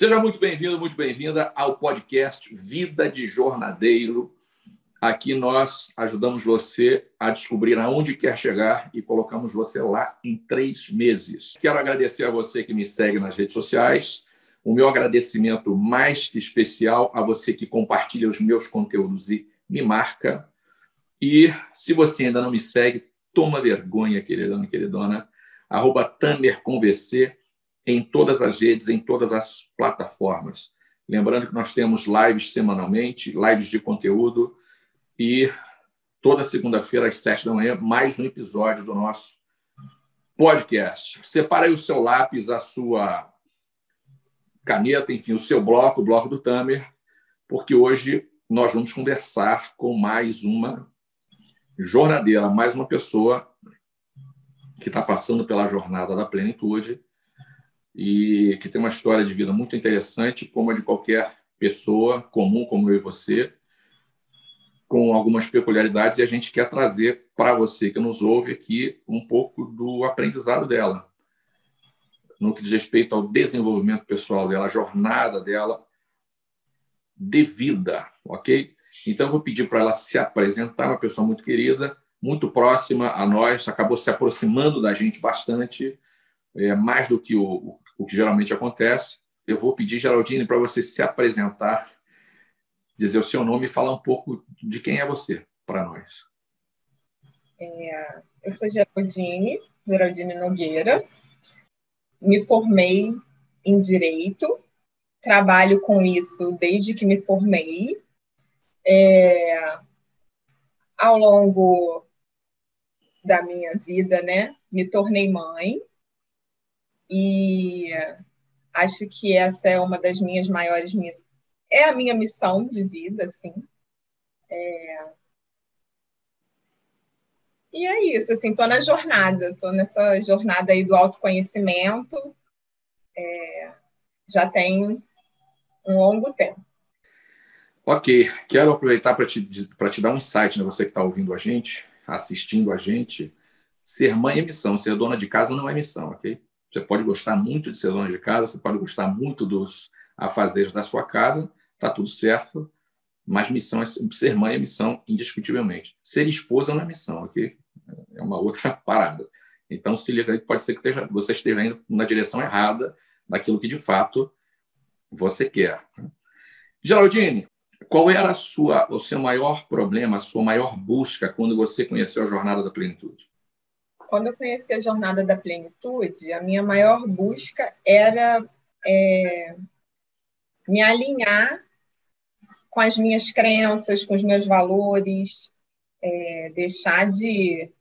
Seja muito bem-vindo, muito bem-vinda ao podcast Vida de Jornadeiro. Aqui nós ajudamos você a descobrir aonde quer chegar e colocamos você lá em três meses. Quero agradecer a você que me segue nas redes sociais. O meu agradecimento mais que especial a você que compartilha os meus conteúdos e me marca. E se você ainda não me segue, toma vergonha, queridão e queridona. Arroba Tamer com VC em todas as redes, em todas as plataformas. Lembrando que nós temos lives semanalmente, lives de conteúdo e toda segunda-feira às sete da manhã mais um episódio do nosso podcast. Separe aí o seu lápis, a sua caneta, enfim, o seu bloco, o bloco do Tamer, porque hoje nós vamos conversar com mais uma jornadeira, mais uma pessoa que está passando pela jornada da plenitude e que tem uma história de vida muito interessante, como a de qualquer pessoa comum, como eu e você, com algumas peculiaridades, e a gente quer trazer para você que nos ouve aqui um pouco do aprendizado dela, no que diz respeito ao desenvolvimento pessoal dela, a jornada dela de vida, ok? Então, eu vou pedir para ela se apresentar, uma pessoa muito querida, muito próxima a nós, acabou se aproximando da gente bastante, é, mais do que o, o que geralmente acontece. Eu vou pedir, Geraldine, para você se apresentar, dizer o seu nome e falar um pouco de quem é você para nós. É, eu sou Geraldine, Geraldine Nogueira. Me formei em Direito, trabalho com isso desde que me formei. É, ao longo da minha vida, né, me tornei mãe, e acho que essa é uma das minhas maiores missões. É a minha missão de vida, assim. É... E é isso, assim, estou na jornada, estou nessa jornada aí do autoconhecimento, é... já tem um longo tempo. Ok, quero aproveitar para te, te dar um insight, né? você que está ouvindo a gente, assistindo a gente. Ser mãe é missão, ser dona de casa não é missão, ok? Você pode gostar muito de ser dona de casa, você pode gostar muito dos afazeres da sua casa, tá tudo certo, mas missão é ser mãe é missão indiscutivelmente. Ser esposa não é missão, ok? É uma outra parada. Então se liga aí, pode ser que você esteja indo na direção errada daquilo que de fato você quer. Geraldine, qual era sua, o seu maior problema, a sua maior busca quando você conheceu a jornada da plenitude? Quando eu conheci a jornada da plenitude, a minha maior busca era é, me alinhar com as minhas crenças, com os meus valores, é, deixar de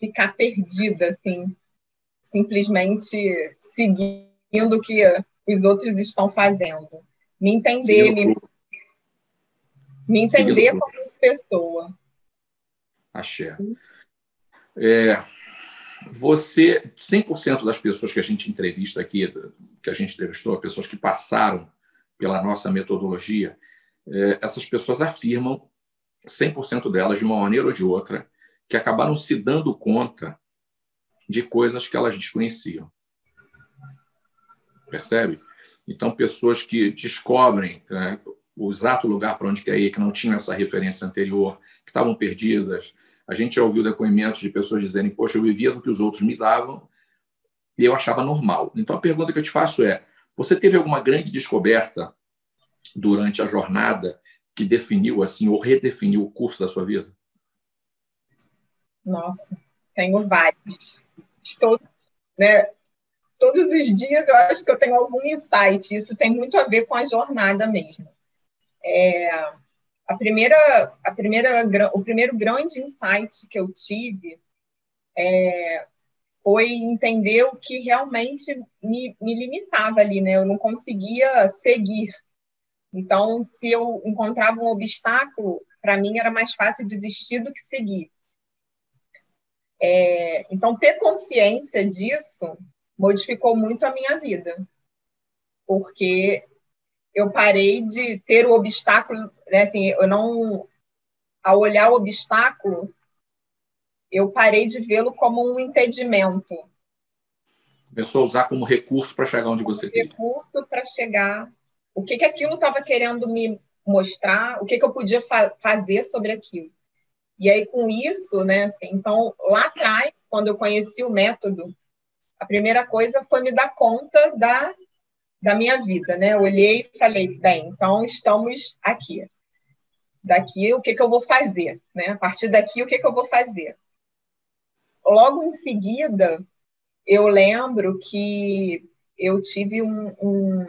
ficar perdida, assim, simplesmente seguindo o que os outros estão fazendo. Me entender, me, me entender como pessoa. Axé. É, você, 100% das pessoas que a gente entrevista aqui, que a gente entrevistou, pessoas que passaram pela nossa metodologia, é, essas pessoas afirmam, 100% delas, de uma maneira ou de outra, que acabaram se dando conta de coisas que elas desconheciam. Percebe? Então, pessoas que descobrem né, o exato lugar para onde quer ir, que não tinham essa referência anterior, que estavam perdidas, a gente já ouviu depoimentos de pessoas dizendo: Poxa, eu vivia do que os outros me davam e eu achava normal. Então a pergunta que eu te faço é: você teve alguma grande descoberta durante a jornada que definiu assim ou redefiniu o curso da sua vida? Nossa, tenho vários. Estou, né, todos os dias eu acho que eu tenho algum insight. Isso tem muito a ver com a jornada mesmo. É, a primeira, a primeira, o primeiro grande insight que eu tive é, foi entender o que realmente me, me limitava ali, né? Eu não conseguia seguir. Então, se eu encontrava um obstáculo, para mim era mais fácil desistir do que seguir. É, então, ter consciência disso modificou muito a minha vida, porque eu parei de ter o obstáculo, né, assim, eu não, ao olhar o obstáculo, eu parei de vê-lo como um impedimento. Começou a usar como recurso para chegar onde você queria. Recurso para chegar. O que, que aquilo estava querendo me mostrar, o que, que eu podia fa fazer sobre aquilo. E aí, com isso, né, assim, então, lá atrás, quando eu conheci o método, a primeira coisa foi me dar conta da, da minha vida, né? Eu olhei e falei, bem, então estamos aqui. Daqui, o que, que eu vou fazer? Né? A partir daqui, o que, que eu vou fazer? Logo em seguida, eu lembro que eu tive um, um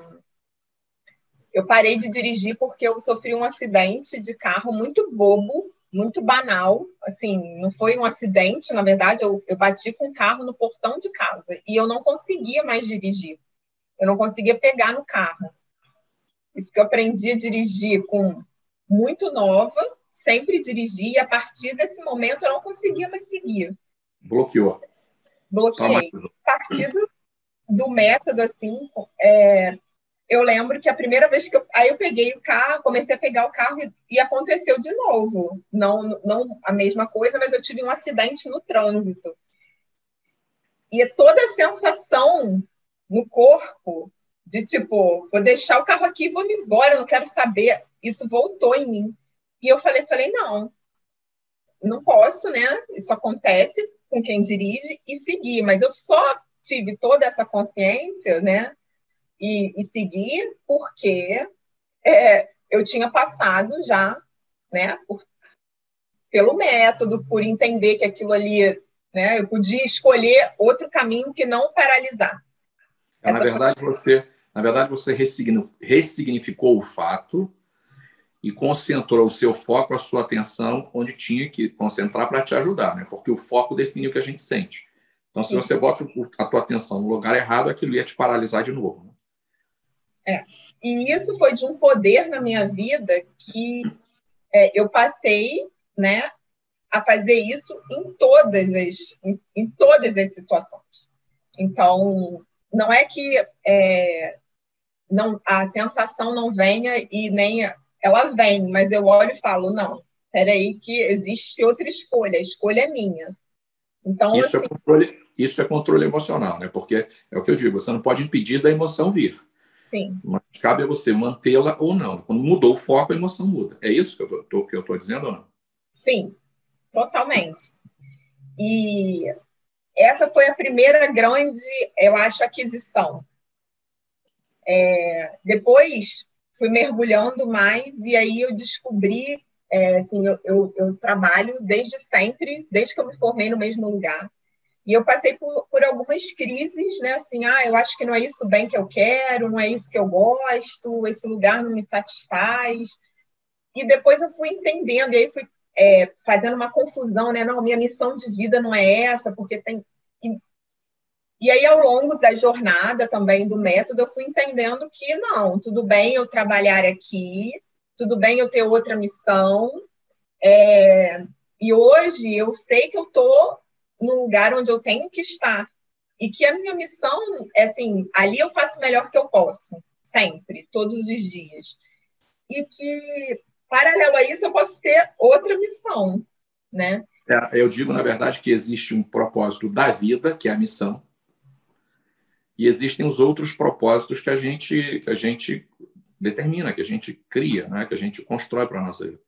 eu parei de dirigir porque eu sofri um acidente de carro muito bobo, muito banal. Assim, não foi um acidente, na verdade, eu, eu bati com o carro no portão de casa e eu não conseguia mais dirigir. Eu não conseguia pegar no carro. Isso que eu aprendi a dirigir com muito nova, sempre dirigi, e a partir desse momento eu não conseguia mais seguir. Bloqueou. Bloqueei. A partir do, do método, assim, é, eu lembro que a primeira vez que eu, aí eu peguei o carro, comecei a pegar o carro e, e, aconteceu de novo. Não, não a mesma coisa, mas eu tive um acidente no trânsito. E toda a sensação no corpo de tipo, vou deixar o carro aqui e vou me embora, eu não quero saber. Isso voltou em mim. E eu falei, falei, não, não posso, né? Isso acontece com quem dirige e seguir, mas eu só tive toda essa consciência, né? e, e seguir, porque é, eu tinha passado já, né, por, pelo método, por entender que aquilo ali, né, eu podia escolher outro caminho que não paralisar. É, na verdade, foi... você, na verdade, você ressignificou o fato e concentrou o seu foco, a sua atenção onde tinha que concentrar para te ajudar, né? Porque o foco define o que a gente sente. Então, se você bota a tua atenção no lugar errado, aquilo ia te paralisar de novo. Né? É. E isso foi de um poder na minha vida que é, eu passei, né, a fazer isso em todas as, em, em todas as situações. Então, não é que é, não, a sensação não venha e nem ela vem, mas eu olho e falo, não, peraí que existe outra escolha, a escolha é minha. Então, isso, é assim, é controle, isso é controle emocional, né? Porque é o que eu digo, você não pode impedir da emoção vir. Sim. Mas cabe a você mantê-la ou não. Quando mudou o foco, a emoção muda. É isso que eu tô, que eu estou dizendo ou não? Sim, totalmente. E essa foi a primeira grande, eu acho, aquisição. É, depois fui mergulhando mais e aí eu descobri, é, assim, eu, eu, eu, trabalho desde sempre, desde que eu me formei no mesmo lugar. E eu passei por, por algumas crises, né? Assim, ah, eu acho que não é isso bem que eu quero, não é isso que eu gosto, esse lugar não me satisfaz. E depois eu fui entendendo, e aí fui é, fazendo uma confusão, né? Não, minha missão de vida não é essa, porque tem. E, e aí, ao longo da jornada também do método, eu fui entendendo que não, tudo bem eu trabalhar aqui, tudo bem eu ter outra missão. É, e hoje eu sei que eu estou no lugar onde eu tenho que estar. E que a minha missão é assim, ali eu faço o melhor que eu posso, sempre, todos os dias. E que, paralelo a isso, eu posso ter outra missão, né? É, eu digo, na verdade, que existe um propósito da vida, que é a missão, e existem os outros propósitos que a gente, que a gente determina, que a gente cria, né? que a gente constrói para a nossa vida.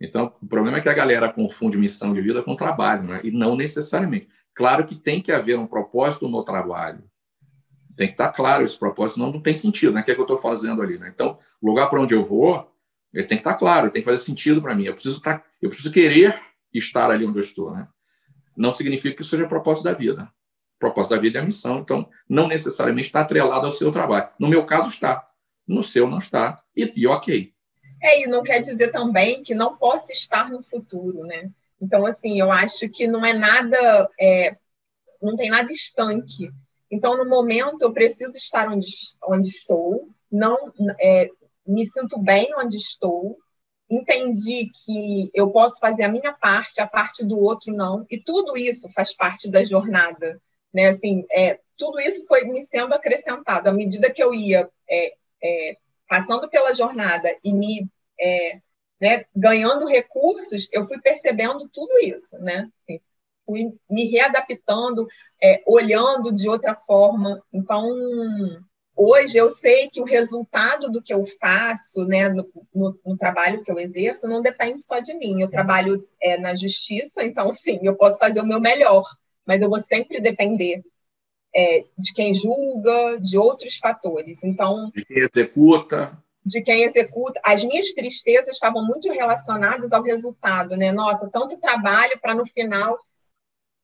Então, o problema é que a galera confunde missão de vida com trabalho, né? e não necessariamente. Claro que tem que haver um propósito no trabalho. Tem que estar claro esse propósito, senão não tem sentido, né? O que, é que eu estou fazendo ali, né? Então, o lugar para onde eu vou, ele tem que estar claro, tem que fazer sentido para mim. Eu preciso, estar, tá, eu preciso querer estar ali onde eu estou, né? Não significa que isso seja o propósito da vida. O propósito da vida é a missão, então não necessariamente está atrelado ao seu trabalho. No meu caso, está. No seu, não está. E, e ok. É, e não quer dizer também que não possa estar no futuro, né? Então, assim, eu acho que não é nada, é, não tem nada estanque. Então, no momento, eu preciso estar onde, onde estou, não é, me sinto bem onde estou, entendi que eu posso fazer a minha parte, a parte do outro não, e tudo isso faz parte da jornada, né? Assim, é, tudo isso foi me sendo acrescentado à medida que eu ia é, é, passando pela jornada e me é, né, ganhando recursos, eu fui percebendo tudo isso, né? Assim, fui me readaptando, é, olhando de outra forma. Então, hoje eu sei que o resultado do que eu faço, né, no, no, no trabalho que eu exerço, não depende só de mim. Eu trabalho é, na justiça, então, sim, eu posso fazer o meu melhor, mas eu vou sempre depender é, de quem julga, de outros fatores. Então, de quem executa de quem executa. As minhas tristezas estavam muito relacionadas ao resultado, né? Nossa, tanto trabalho para no final.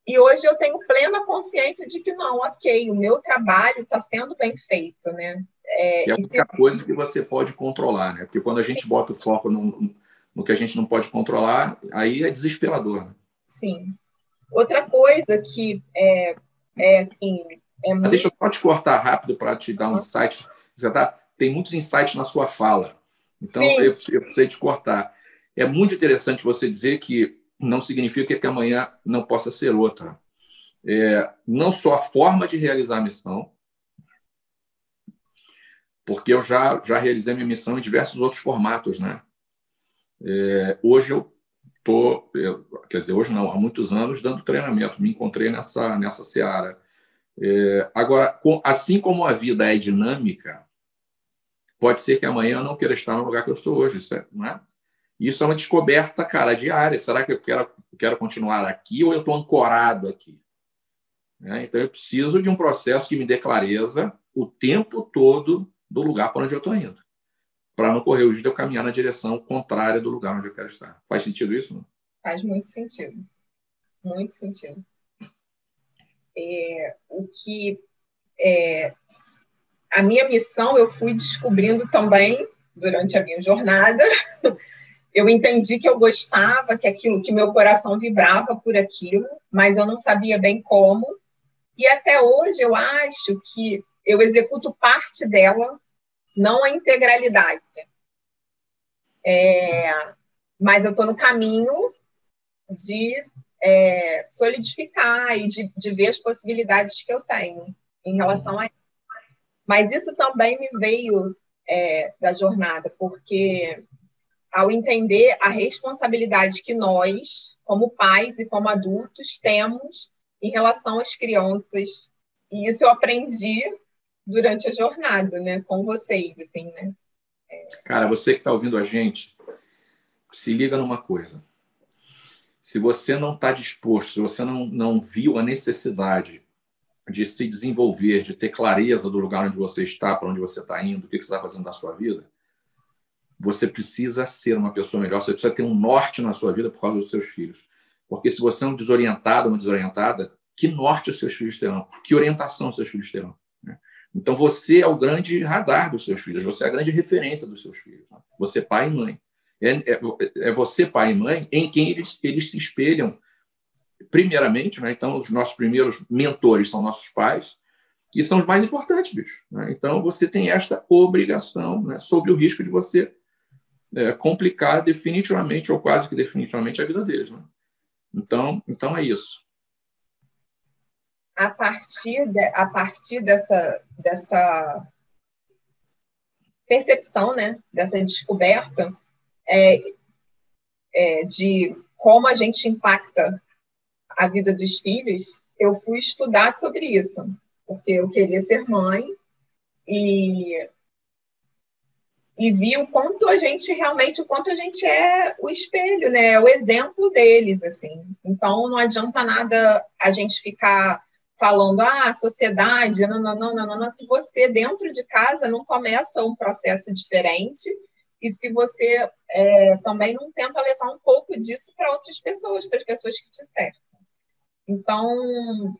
E hoje eu tenho plena consciência de que não, ok, o meu trabalho está sendo bem feito, né? É, é a única se... coisa que você pode controlar, né? Porque quando a gente bota o foco no, no que a gente não pode controlar, aí é desesperador. Né? Sim. Outra coisa que é, é assim. É muito... Deixa eu só te cortar rápido para te dar um insight. Você está tem muitos insights na sua fala. Então, eu, eu precisei te cortar. É muito interessante você dizer que não significa que amanhã não possa ser outra. É, não só a forma de realizar a missão, porque eu já, já realizei minha missão em diversos outros formatos. Né? É, hoje eu estou, quer dizer, hoje não, há muitos anos, dando treinamento, me encontrei nessa, nessa seara. É, agora, com, assim como a vida é dinâmica, Pode ser que amanhã eu não queira estar no lugar que eu estou hoje, isso é, não é? Isso é uma descoberta, cara, diária. Será que eu quero, quero continuar aqui ou eu estou ancorado aqui? É, então, eu preciso de um processo que me dê clareza o tempo todo do lugar para onde eu estou indo, para não correr o risco de eu caminhar na direção contrária do lugar onde eu quero estar. Faz sentido isso? Não? Faz muito sentido. Muito sentido. É, o que é, a minha missão eu fui descobrindo também durante a minha jornada. Eu entendi que eu gostava, que aquilo, que meu coração vibrava por aquilo, mas eu não sabia bem como. E até hoje eu acho que eu executo parte dela, não a integralidade. É, mas eu estou no caminho de é, solidificar e de, de ver as possibilidades que eu tenho em relação a isso. Mas isso também me veio é, da jornada, porque ao entender a responsabilidade que nós, como pais e como adultos, temos em relação às crianças, e isso eu aprendi durante a jornada, né, com vocês, assim, né? Cara, você que está ouvindo a gente, se liga numa coisa. Se você não está disposto, se você não, não viu a necessidade de se desenvolver, de ter clareza do lugar onde você está, para onde você está indo, o que você está fazendo na sua vida, você precisa ser uma pessoa melhor, você precisa ter um norte na sua vida por causa dos seus filhos. Porque se você é um desorientado, uma desorientada, que norte os seus filhos terão? Que orientação os seus filhos terão? Né? Então você é o grande radar dos seus filhos, você é a grande referência dos seus filhos. Né? Você, pai e mãe. É, é, é, você, pai e mãe, em quem eles, eles se espelham primeiramente, né? então os nossos primeiros mentores são nossos pais, e são os mais importantes, bicho. Né? Então você tem esta obrigação, né? sob o risco de você é, complicar definitivamente ou quase que definitivamente a vida deles. Né? Então, então é isso. A partir, de, a partir dessa, dessa percepção, né? dessa descoberta é, é, de como a gente impacta a vida dos filhos, eu fui estudar sobre isso, porque eu queria ser mãe e e vi o quanto a gente realmente, o quanto a gente é o espelho, né? O exemplo deles, assim. Então não adianta nada a gente ficar falando, ah, sociedade, não, não, não, não, não, se você dentro de casa não começa um processo diferente e se você é, também não tenta levar um pouco disso para outras pessoas, para as pessoas que te cercam. Então,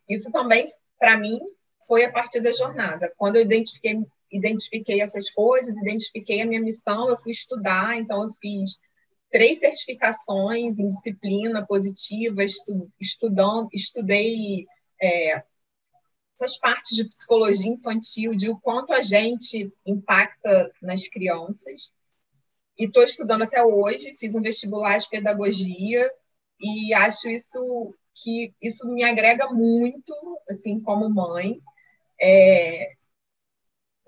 isso também, para mim, foi a partir da jornada. Quando eu identifiquei, identifiquei essas coisas, identifiquei a minha missão, eu fui estudar, então eu fiz três certificações em disciplina positiva, estu, estudei é, essas partes de psicologia infantil, de o quanto a gente impacta nas crianças. E estou estudando até hoje, fiz um vestibular de pedagogia e acho isso que isso me agrega muito, assim, como mãe. É,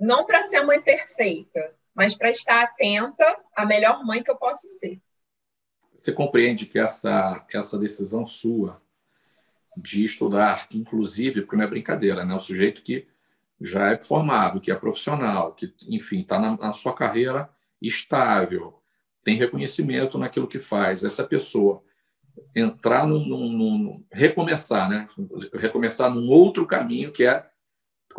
não para ser a mãe perfeita, mas para estar atenta à melhor mãe que eu posso ser. Você compreende que essa, essa decisão sua de estudar, inclusive, porque não é brincadeira, né? O sujeito que já é formado, que é profissional, que, enfim, está na, na, sua carreira estável, tem reconhecimento naquilo que faz. Essa pessoa entrar num, num, num, recomeçar, né? Recomeçar num outro caminho que é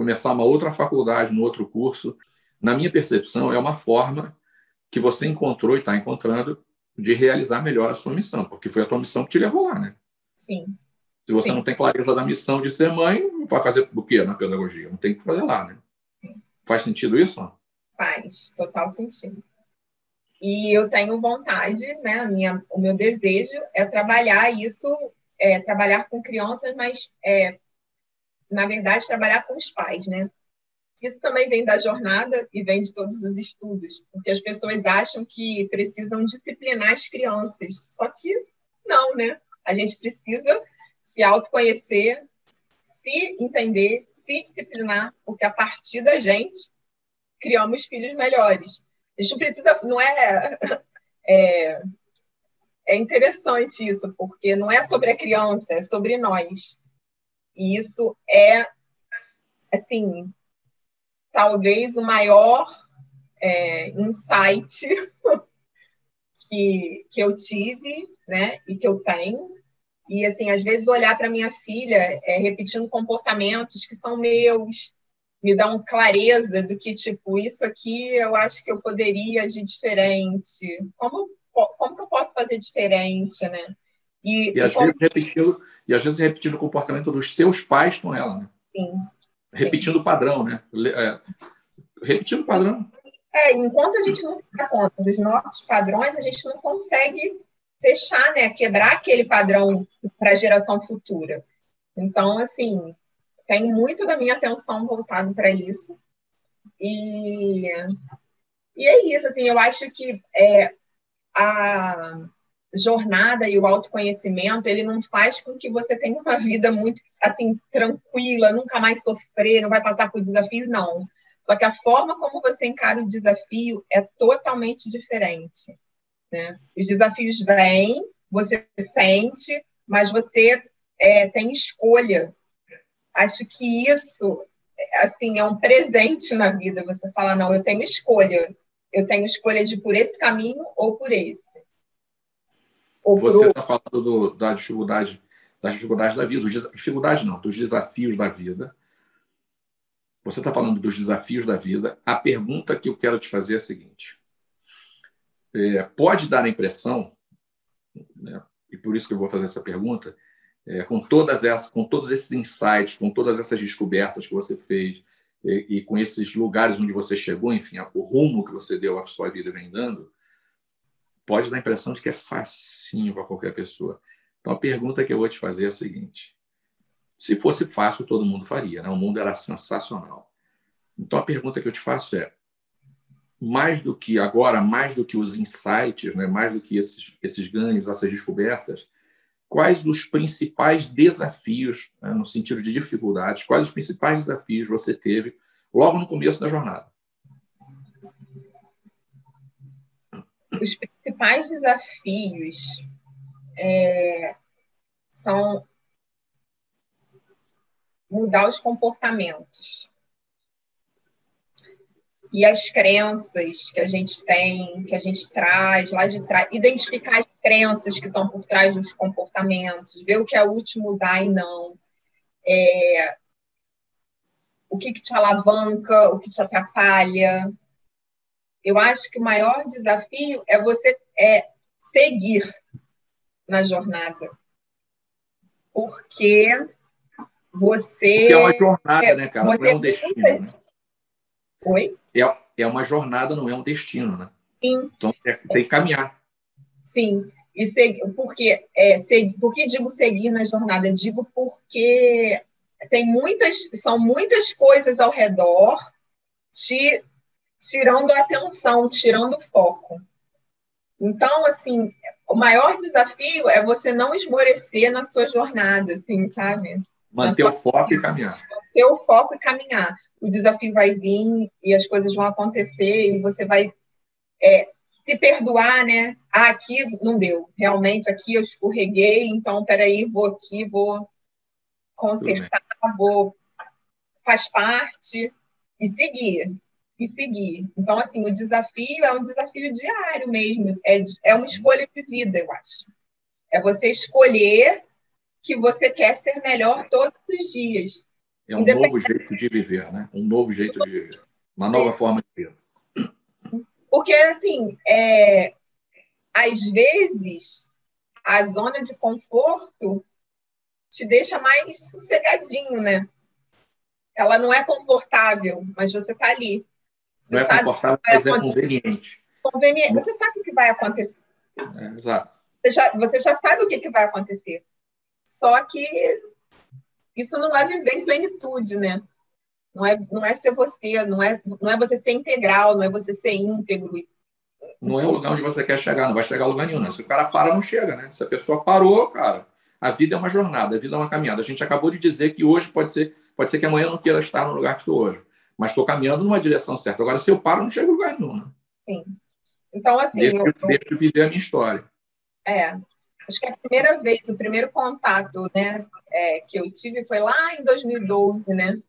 começar uma outra faculdade, um outro curso. Na minha percepção, é uma forma que você encontrou e está encontrando de realizar melhor a sua missão, porque foi a tua missão que te levou lá, né? Sim. Se você Sim. não tem clareza da missão de ser mãe, vai fazer o quê na pedagogia? Não tem que fazer lá, né? Faz sentido isso? Faz, total sentido. E eu tenho vontade, né? Minha, o meu desejo é trabalhar isso, é, trabalhar com crianças, mas, é, na verdade, trabalhar com os pais, né? Isso também vem da jornada e vem de todos os estudos, porque as pessoas acham que precisam disciplinar as crianças, só que não, né? A gente precisa se autoconhecer, se entender, se disciplinar, porque a partir da gente criamos filhos melhores. A gente precisa, não é, é, é interessante isso, porque não é sobre a criança, é sobre nós. E isso é, assim, talvez o maior é, insight que, que eu tive, né, e que eu tenho. E, assim, às vezes olhar para minha filha é, repetindo comportamentos que são meus, me dão clareza do que, tipo, isso aqui eu acho que eu poderia agir diferente. Como, como que eu posso fazer diferente, né? E, e, às, vezes repetindo, e às vezes repetindo o comportamento dos seus pais com ela, né? Sim. Repetindo o padrão, né? É, repetindo o padrão. É, enquanto a gente não se dá conta dos nossos padrões, a gente não consegue fechar, né? Quebrar aquele padrão para a geração futura. Então, assim, tenho muito da minha atenção voltado para isso. E, e é isso, assim, eu acho que é, a jornada e o autoconhecimento, ele não faz com que você tenha uma vida muito, assim, tranquila, nunca mais sofrer, não vai passar por desafios, não. Só que a forma como você encara o desafio é totalmente diferente. Né? Os desafios vêm, você sente, mas você é, tem escolha acho que isso assim é um presente na vida. Você fala, não, eu tenho escolha. Eu tenho escolha de por esse caminho ou por esse. Você está falando do, da dificuldade, das dificuldades da vida, dos dificuldades não, dos desafios da vida. Você está falando dos desafios da vida. A pergunta que eu quero te fazer é a seguinte: é, pode dar a impressão, né, e por isso que eu vou fazer essa pergunta, é, com todas essas, com todos esses insights, com todas essas descobertas que você fez e, e, com esses lugares onde você chegou, enfim, o rumo que você deu à sua vida vem dando, pode dar a impressão de que é facinho para qualquer pessoa. Então a pergunta que eu vou te fazer é a seguinte: se fosse fácil, todo mundo faria, né? O mundo era sensacional. Então a pergunta que eu te faço é: mais do que agora, mais do que os insights, né? Mais do que esses esses ganhos, essas descobertas, quais os principais desafios, né, no sentido de dificuldades, quais os principais desafios você teve logo no começo da jornada? Os principais desafios é, são mudar os comportamentos e as crenças que a gente tem, que a gente traz lá de trás, identificar as crenças que estão por trás dos comportamentos, ver o que é útil mudar e não. É, o que, que te alavanca, o que te atrapalha. Eu acho que o maior desafio é você é, seguir na jornada. Porque você. Porque é uma jornada, né, cara? Não é um destino. Né? Oi? É, é uma jornada, não é um destino, né? Sim. Então é, tem que caminhar. Sim. E seguir, porque, é, seguir, por que digo seguir na jornada? Digo porque tem muitas, são muitas coisas ao redor te tirando a atenção, tirando o foco. Então, assim, o maior desafio é você não esmorecer na sua jornada, assim, sabe? Manter o foco e caminhar. Manter o foco e caminhar o desafio vai vir e as coisas vão acontecer e você vai é, se perdoar, né? Ah, aqui não deu, realmente aqui eu escorreguei, então peraí, vou aqui, vou consertar, vou faz parte e seguir e seguir. Então, assim, o desafio é um desafio diário mesmo, é, é uma escolha de vida, eu acho. É você escolher que você quer ser melhor todos os dias. É um novo jeito de viver, né? Um novo jeito de viver. Uma nova é. forma de viver. Porque, assim, é, às vezes, a zona de conforto te deixa mais sossegadinho, né? Ela não é confortável, mas você está ali. Não é confortável, mas é conveniente. conveniente. Você sabe o que vai acontecer. É, exato. Você já, você já sabe o que, que vai acontecer. Só que isso não é viver em plenitude, né? Não é, não é ser você, não é, não é você ser integral, não é você ser íntegro. Não é o lugar onde você quer chegar, não vai chegar a lugar nenhum. Né? Se o cara para, não chega, né? Se a pessoa parou, cara, a vida é uma jornada, a vida é uma caminhada. A gente acabou de dizer que hoje pode ser, pode ser que amanhã eu não queira estar no lugar que estou hoje mas estou caminhando numa direção certa. Agora, se eu paro, não chego a lugar nenhum. Né? Sim. Então, assim. Deixa eu, eu, deixa eu viver a minha história. É. Acho que a primeira vez, o primeiro contato né, é, que eu tive foi lá em 2012, né?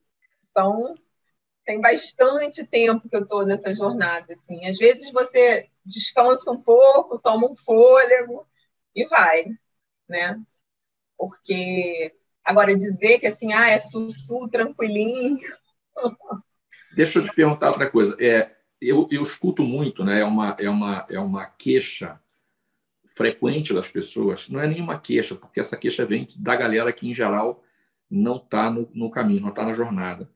Então, tem bastante tempo que eu estou nessa jornada. Assim. Às vezes você descansa um pouco, toma um fôlego e vai, né? Porque agora dizer que assim, ah, é sussu, tranquilinho, Deixa eu te perguntar outra coisa. É, eu, eu escuto muito, né? É uma, é uma, é uma queixa frequente das pessoas. Não é nenhuma queixa, porque essa queixa vem da galera que, em geral, não está no, no, caminho, não está na jornada.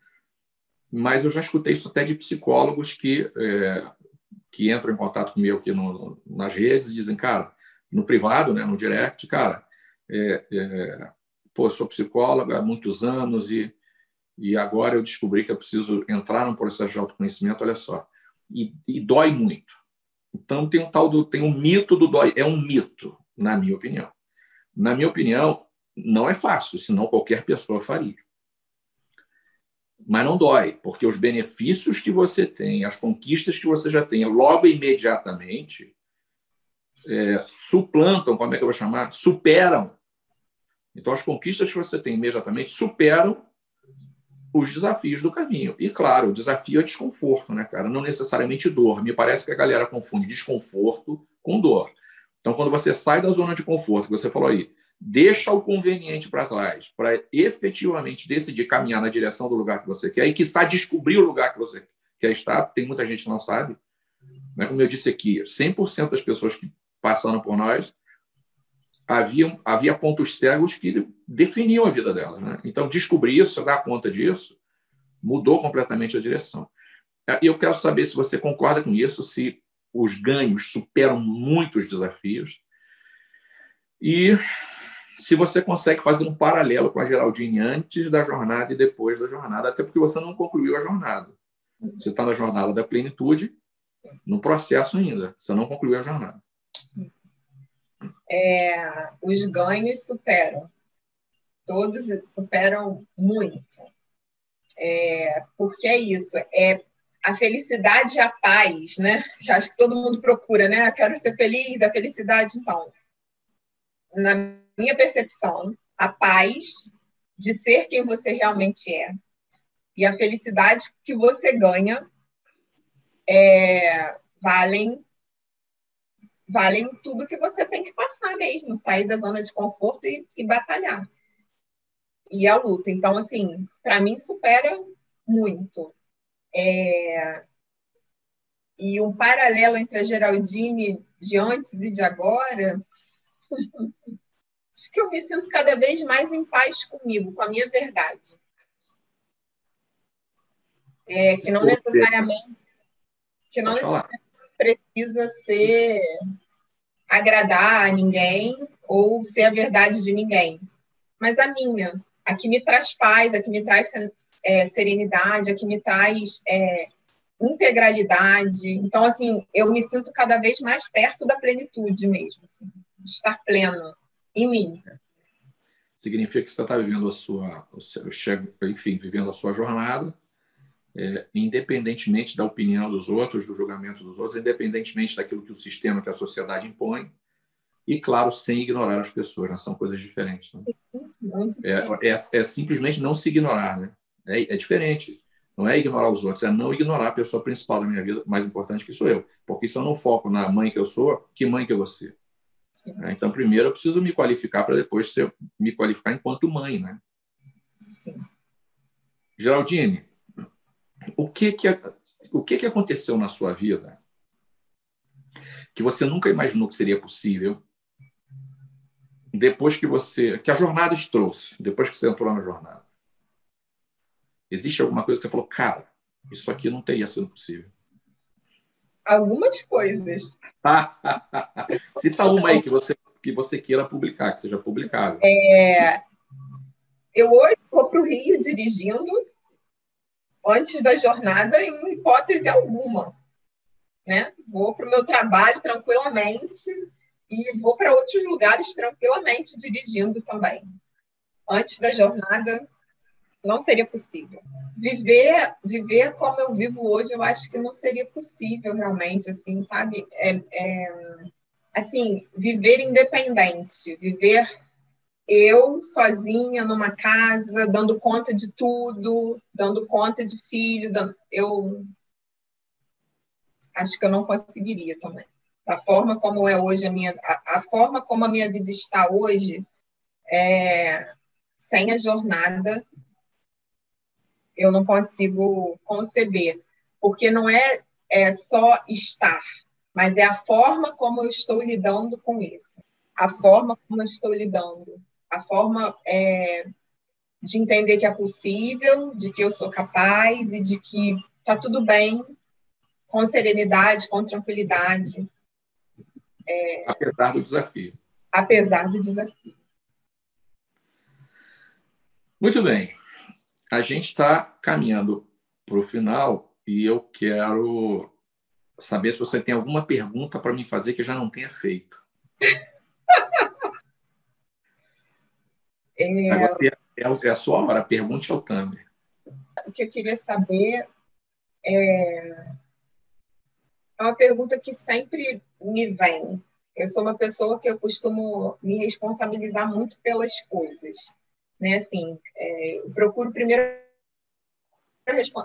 Mas eu já escutei isso até de psicólogos que, é, que entram em contato comigo aqui no, nas redes e dizem, cara, no privado, né, no direct, cara, é, é, pô, sou psicóloga há muitos anos e e agora eu descobri que eu preciso entrar num processo de autoconhecimento, olha só. E, e dói muito. Então tem um tal do tem um mito do dói, é um mito, na minha opinião. Na minha opinião, não é fácil, senão qualquer pessoa faria. Mas não dói, porque os benefícios que você tem, as conquistas que você já tem logo imediatamente, é, suplantam, como é que eu vou chamar? Superam. Então, as conquistas que você tem imediatamente superam os desafios do caminho. E, claro, o desafio é desconforto, né, cara? Não necessariamente dor. Me parece que a galera confunde desconforto com dor. Então, quando você sai da zona de conforto, que você falou aí, deixa o conveniente para trás, para efetivamente decidir caminhar na direção do lugar que você quer e, quiçá, descobrir o lugar que você quer estar. Tem muita gente que não sabe. Né? Como eu disse aqui, 100% das pessoas que passaram por nós havia, havia pontos cegos que definiam a vida dela. Né? Então, descobrir isso, dar conta disso, mudou completamente a direção. Eu quero saber se você concorda com isso, se os ganhos superam muitos desafios e se você consegue fazer um paralelo com a Geraldine antes da jornada e depois da jornada, até porque você não concluiu a jornada. Você está na jornada da plenitude, no processo ainda, você não concluiu a jornada é, os ganhos superam. Todos superam muito. É, porque é isso, é a felicidade e a paz, né? Que acho que todo mundo procura, né? Quero ser feliz, a felicidade, então. Na minha percepção, a paz de ser quem você realmente é e a felicidade que você ganha é, valem valem tudo que você tem que passar mesmo, sair da zona de conforto e, e batalhar. E a luta. Então, assim, para mim supera muito. É... E um paralelo entre a Geraldine de antes e de agora, acho que eu me sinto cada vez mais em paz comigo, com a minha verdade. É, que não necessariamente que não necessariamente precisa ser agradar a ninguém ou ser a verdade de ninguém, mas a minha, a que me traz paz, a que me traz é, serenidade, a que me traz é, integralidade. Então, assim, eu me sinto cada vez mais perto da plenitude mesmo, assim, de estar pleno em mim. Significa que você está vivendo a sua, enfim, vivendo a sua jornada, é, independentemente da opinião dos outros, do julgamento dos outros, independentemente daquilo que o sistema, que a sociedade impõe, e, claro, sem ignorar as pessoas, né? são coisas diferentes. Né? É, é, é, simplesmente não se ignorar, né? É, é, diferente. Não é ignorar os outros, é não ignorar a pessoa principal da minha vida, mais importante que sou eu. Porque se eu não foco na mãe que eu sou, que mãe que eu vou ser? É, então, primeiro eu preciso me qualificar para depois ser, me qualificar enquanto mãe, né? Sim. Geraldine, o que que, o que que aconteceu na sua vida que você nunca imaginou que seria possível depois que você, que a jornada te trouxe, depois que você entrou na jornada? Existe alguma coisa que você falou, cara, isso aqui não teria sido possível? Algumas coisas. Cita uma aí que você, que você queira publicar, que seja publicável. É, eu hoje vou para o Rio dirigindo antes da jornada, em hipótese alguma. Né? Vou para o meu trabalho tranquilamente e vou para outros lugares tranquilamente dirigindo também. Antes da jornada, não seria possível. Viver, viver como eu vivo hoje, eu acho que não seria possível realmente, assim, sabe? É, é, assim, viver independente, viver eu sozinha numa casa, dando conta de tudo, dando conta de filho, dando... eu acho que eu não conseguiria também. A forma como é hoje a minha, a, a forma como a minha vida está hoje, é, sem a jornada, eu não consigo conceber, porque não é, é só estar, mas é a forma como eu estou lidando com isso, a forma como eu estou lidando, a forma é, de entender que é possível, de que eu sou capaz e de que está tudo bem, com serenidade, com tranquilidade. É, apesar do desafio. Apesar do desafio. Muito bem a gente está caminhando para o final e eu quero saber se você tem alguma pergunta para me fazer que já não tenha feito. É... Agora é, é a sua hora, pergunte ao Tamer. O que eu queria saber é... é uma pergunta que sempre me vem. Eu sou uma pessoa que eu costumo me responsabilizar muito pelas coisas né? Assim, é, procuro primeiro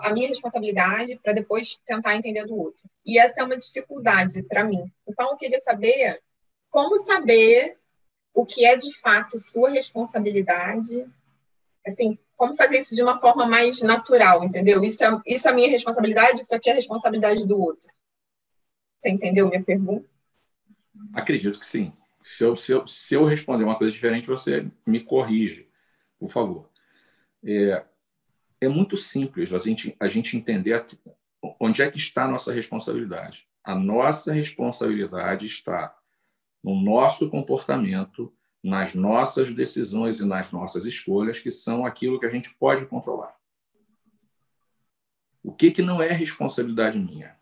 a minha responsabilidade para depois tentar entender do outro. E essa é uma dificuldade para mim. Então, eu queria saber como saber o que é de fato sua responsabilidade, assim, como fazer isso de uma forma mais natural, entendeu? Isso é, isso é minha responsabilidade, isso aqui é a responsabilidade do outro. Você entendeu minha pergunta? Acredito que sim. Se eu, se eu, se eu responder uma coisa diferente, você me corrige por favor. É, é muito simples a gente, a gente entender onde é que está a nossa responsabilidade. A nossa responsabilidade está no nosso comportamento, nas nossas decisões e nas nossas escolhas, que são aquilo que a gente pode controlar. O que, que não é responsabilidade minha?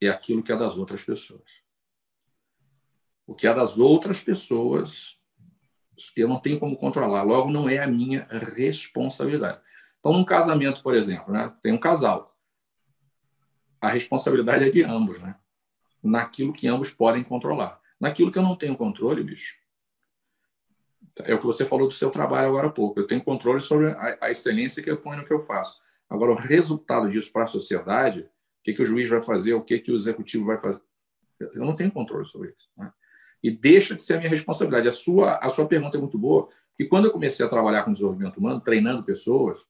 É aquilo que é das outras pessoas. O que é das outras pessoas eu não tenho como controlar, logo não é a minha responsabilidade. Então, num casamento, por exemplo, né, tem um casal. A responsabilidade é de ambos, né? Naquilo que ambos podem controlar. Naquilo que eu não tenho controle, bicho. É o que você falou do seu trabalho agora há pouco. Eu tenho controle sobre a, excelência que eu ponho no que eu faço. Agora, o resultado disso para a sociedade, o que, que o juiz vai fazer, o que, que o executivo vai fazer, eu não tenho controle sobre isso. Né? e deixa de ser a minha responsabilidade. A sua, a sua pergunta é muito boa, que quando eu comecei a trabalhar com desenvolvimento humano, treinando pessoas,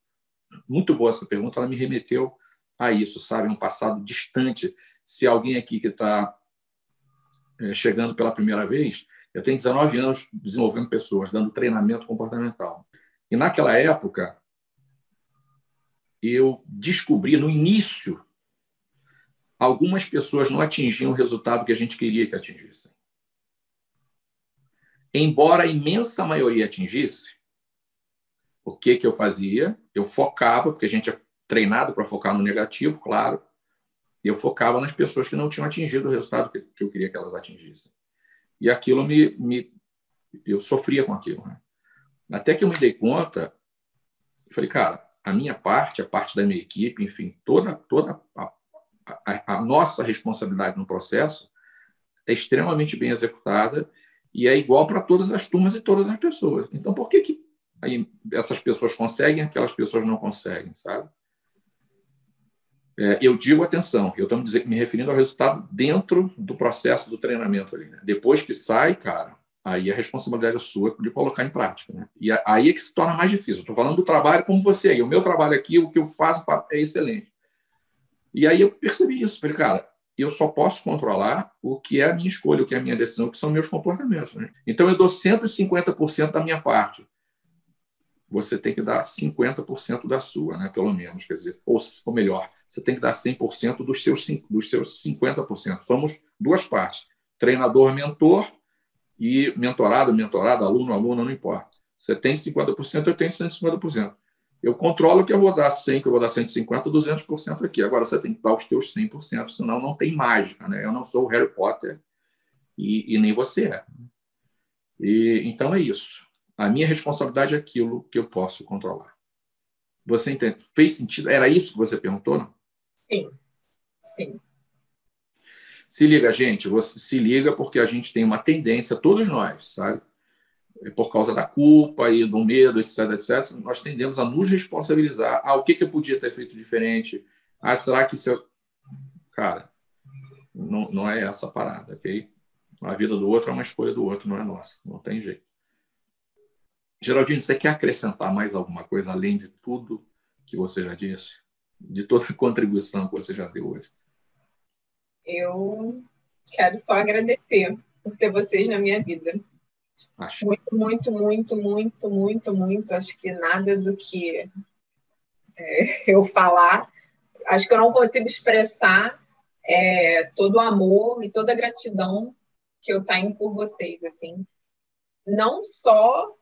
muito boa essa pergunta, ela me remeteu a isso, sabe? Um passado distante. Se alguém aqui que está chegando pela primeira vez, eu tenho 19 anos desenvolvendo pessoas, dando treinamento comportamental. E naquela época, eu descobri no início algumas pessoas não atingiam o resultado que a gente queria que atingissem embora a imensa maioria atingisse, o que, que eu fazia? Eu focava, porque a gente é treinado para focar no negativo, claro, eu focava nas pessoas que não tinham atingido o resultado que, eu queria que elas atingissem. E aquilo me. me eu sofria com aquilo. Né? Até que eu me dei conta, eu falei, cara, a minha parte, a parte da minha equipe, enfim, toda, toda a, a, a nossa responsabilidade no processo é extremamente bem executada e é igual para todas as turmas e todas as pessoas. Então, por que, que aí essas pessoas conseguem, aquelas pessoas não conseguem, sabe? É, eu digo atenção, eu estou me, referindo ao resultado dentro do processo do treinamento ali. Né? Depois que sai, cara, aí a responsabilidade é sua de colocar em prática. Né? E aí é que se torna mais difícil. Estou falando do trabalho como você aí. O meu trabalho aqui, o que eu faço é excelente. E aí eu percebi isso. Falei, cara, eu só posso controlar o que é a minha escolha, o que é a minha decisão, o que são meus comportamentos. Né? Então eu dou 150% da minha parte você tem que dar 50% da sua, né? pelo menos. Quer dizer, ou, ou melhor, você tem que dar 100% dos seus, dos seus 50%. Somos duas partes: treinador, mentor e mentorado, mentorado, aluno, aluna, não importa. Você tem 50%, eu tenho 150%. Eu controlo que eu vou dar 100, que eu vou dar 150, 200% aqui. Agora você tem que dar os teus 100%, senão não tem mágica. Né? Eu não sou o Harry Potter e, e nem você é. E, então é isso. A minha responsabilidade é aquilo que eu posso controlar. Você entende? Fez sentido? Era isso que você perguntou, não? Sim. Sim. Se liga, gente, você se liga porque a gente tem uma tendência, todos nós, sabe? É por causa da culpa e do medo, etc, etc, nós tendemos a nos responsabilizar. Ah, o que, que eu podia ter feito diferente? Ah, será que se eu... Cara, não, não é essa a parada, ok? A vida do outro é uma escolha do outro, não é nossa. Não tem jeito. Geraldine, você quer acrescentar mais alguma coisa além de tudo que você já disse? De toda a contribuição que você já deu hoje? Eu quero só agradecer por ter vocês na minha vida. Acho. Muito, muito, muito, muito, muito, muito. Acho que nada do que é, eu falar, acho que eu não consigo expressar é, todo o amor e toda a gratidão que eu tenho por vocês, assim. Não só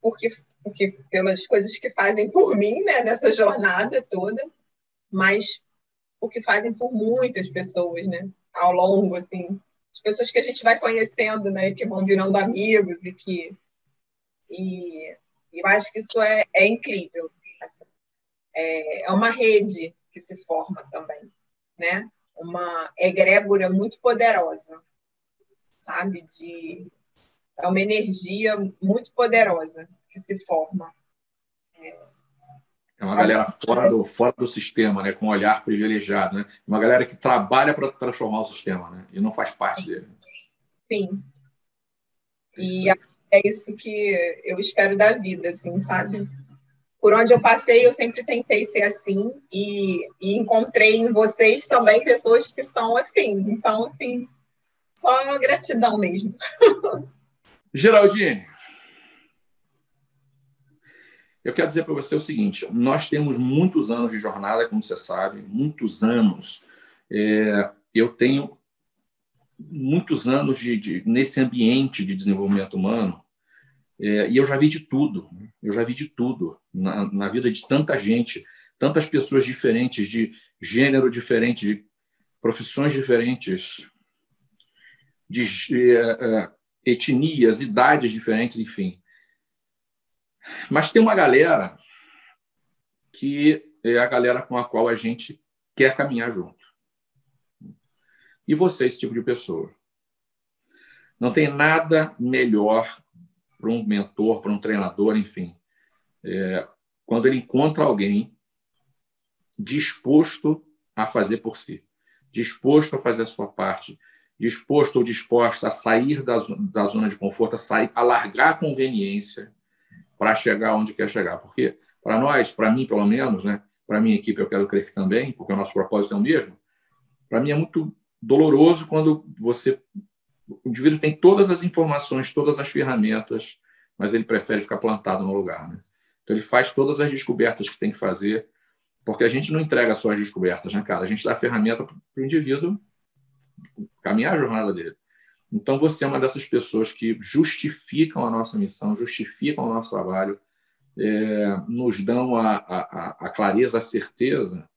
porque, porque pelas coisas que fazem por mim, né, nessa jornada toda, mas o que fazem por muitas pessoas, né, ao longo, assim, as pessoas que a gente vai conhecendo, né, que vão virando amigos e que e eu acho que isso é, é incrível. Assim, é, é uma rede que se forma também, né? Uma egrégora muito poderosa, sabe? De é uma energia muito poderosa que se forma. É, é uma galera fora do, fora do sistema, né? com um olhar privilegiado. Né? Uma galera que trabalha para transformar o sistema né? e não faz parte dele. Sim. E é isso que eu espero da vida, assim, sabe? Por onde eu passei, eu sempre tentei ser assim e, e encontrei em vocês também pessoas que são assim. Então, assim, só gratidão mesmo. Geraldine, eu quero dizer para você o seguinte: nós temos muitos anos de jornada, como você sabe, muitos anos. É, eu tenho muitos anos de, de, nesse ambiente de desenvolvimento humano é, e eu já vi de tudo. Eu já vi de tudo na, na, vida de tanta gente, tantas pessoas diferentes, de gênero diferente, de profissões diferentes, de é, é etnias, idades diferentes, enfim. Mas tem uma galera que é a galera com a qual a gente quer caminhar junto. E você, esse tipo de pessoa. Não tem nada melhor para um mentor, para um treinador, enfim, é, quando ele encontra alguém disposto a fazer por si, disposto a fazer a sua parte, disposto ou disposta a sair da, da zona de conforto, a, sair, a largar a conveniência para chegar onde quer chegar. Porque, para nós, para mim, pelo menos, né, para minha equipe, eu quero crer que também, porque o nosso propósito é o mesmo, para mim é muito doloroso quando você. O indivíduo tem todas as informações, todas as ferramentas, mas ele prefere ficar plantado no lugar. Né? Então, ele faz todas as descobertas que tem que fazer, porque a gente não entrega só as descobertas, né, cara? A gente dá a ferramenta para o indivíduo caminhar a jornada dele. Então, você é uma dessas pessoas que justificam a nossa missão, justificam o nosso trabalho, é, nos dão a, a, a clareza, a certeza,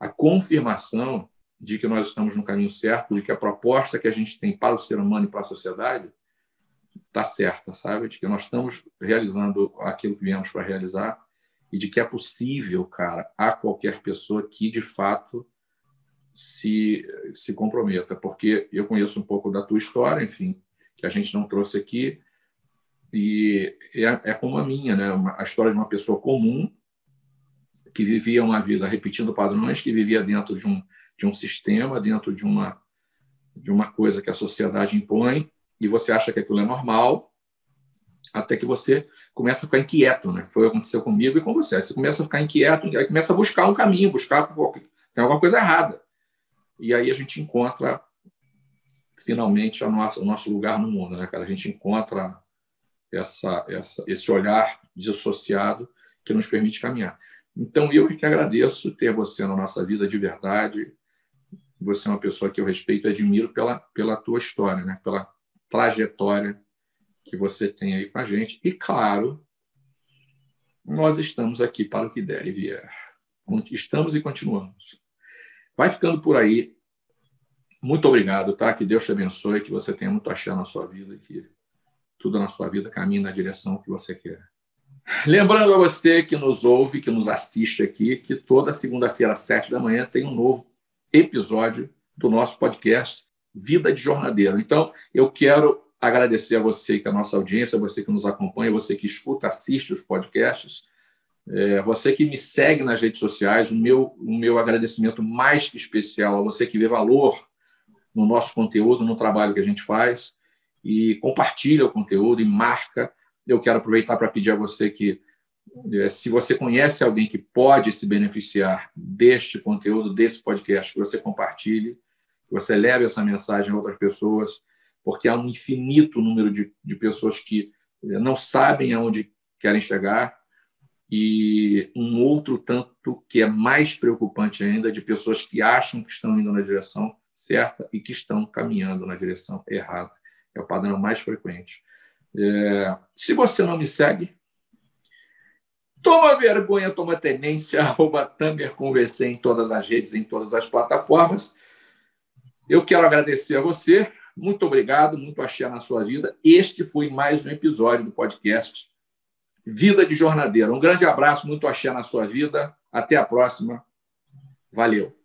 a confirmação de que nós estamos no caminho certo, de que a proposta que a gente tem para o ser humano e para a sociedade está certa, sabe? De que nós estamos realizando aquilo que viemos para realizar e de que é possível, cara, a qualquer pessoa que de fato se, se comprometa, porque eu conheço um pouco da tua história, enfim, que a gente não trouxe aqui. E é, é como a minha, né? a história de uma pessoa comum que vivia uma vida repetindo padrões, que vivia dentro de um, de um sistema, dentro de uma, de uma coisa que a sociedade impõe, e você acha que aquilo é normal, até que você começa a ficar inquieto, né? Foi o que aconteceu comigo e com você. Aí você começa a ficar inquieto, aí começa a buscar um caminho, buscar tem alguma coisa errada. E aí a gente encontra finalmente a nossa, o nosso lugar no mundo, né, cara? A gente encontra essa, essa, esse olhar dissociado que nos permite caminhar. Então, eu que agradeço ter você na nossa vida de verdade. Você é uma pessoa que eu respeito e admiro pela, pela tua história, né? pela trajetória que você tem aí com a gente. E, claro, nós estamos aqui para o que der e vier. Estamos e continuamos. Vai ficando por aí. Muito obrigado, tá? Que Deus te abençoe, que você tenha muito achar na sua vida, que tudo na sua vida caminhe na direção que você quer. Lembrando a você que nos ouve, que nos assiste aqui, que toda segunda-feira, às sete da manhã, tem um novo episódio do nosso podcast Vida de Jornadeiro. Então, eu quero agradecer a você que é a nossa audiência, você que nos acompanha, você que escuta, assiste os podcasts, é, você que me segue nas redes sociais, o meu, o meu agradecimento mais que especial a você que vê valor no nosso conteúdo, no trabalho que a gente faz e compartilha o conteúdo e marca. Eu quero aproveitar para pedir a você que, é, se você conhece alguém que pode se beneficiar deste conteúdo, desse podcast, que você compartilhe, que você leve essa mensagem a outras pessoas, porque há um infinito número de, de pessoas que é, não sabem aonde querem chegar e um outro tanto que é mais preocupante ainda de pessoas que acham que estão indo na direção certa e que estão caminhando na direção errada. É o padrão mais frequente. É, se você não me segue, toma vergonha, toma tenência, arroba Tamer Conversei em todas as redes, em todas as plataformas. Eu quero agradecer a você. Muito obrigado, muito axé na sua vida. Este foi mais um episódio do podcast Vida de Jornadeiro. Um grande abraço, muito axé na sua vida. Até a próxima. Valeu.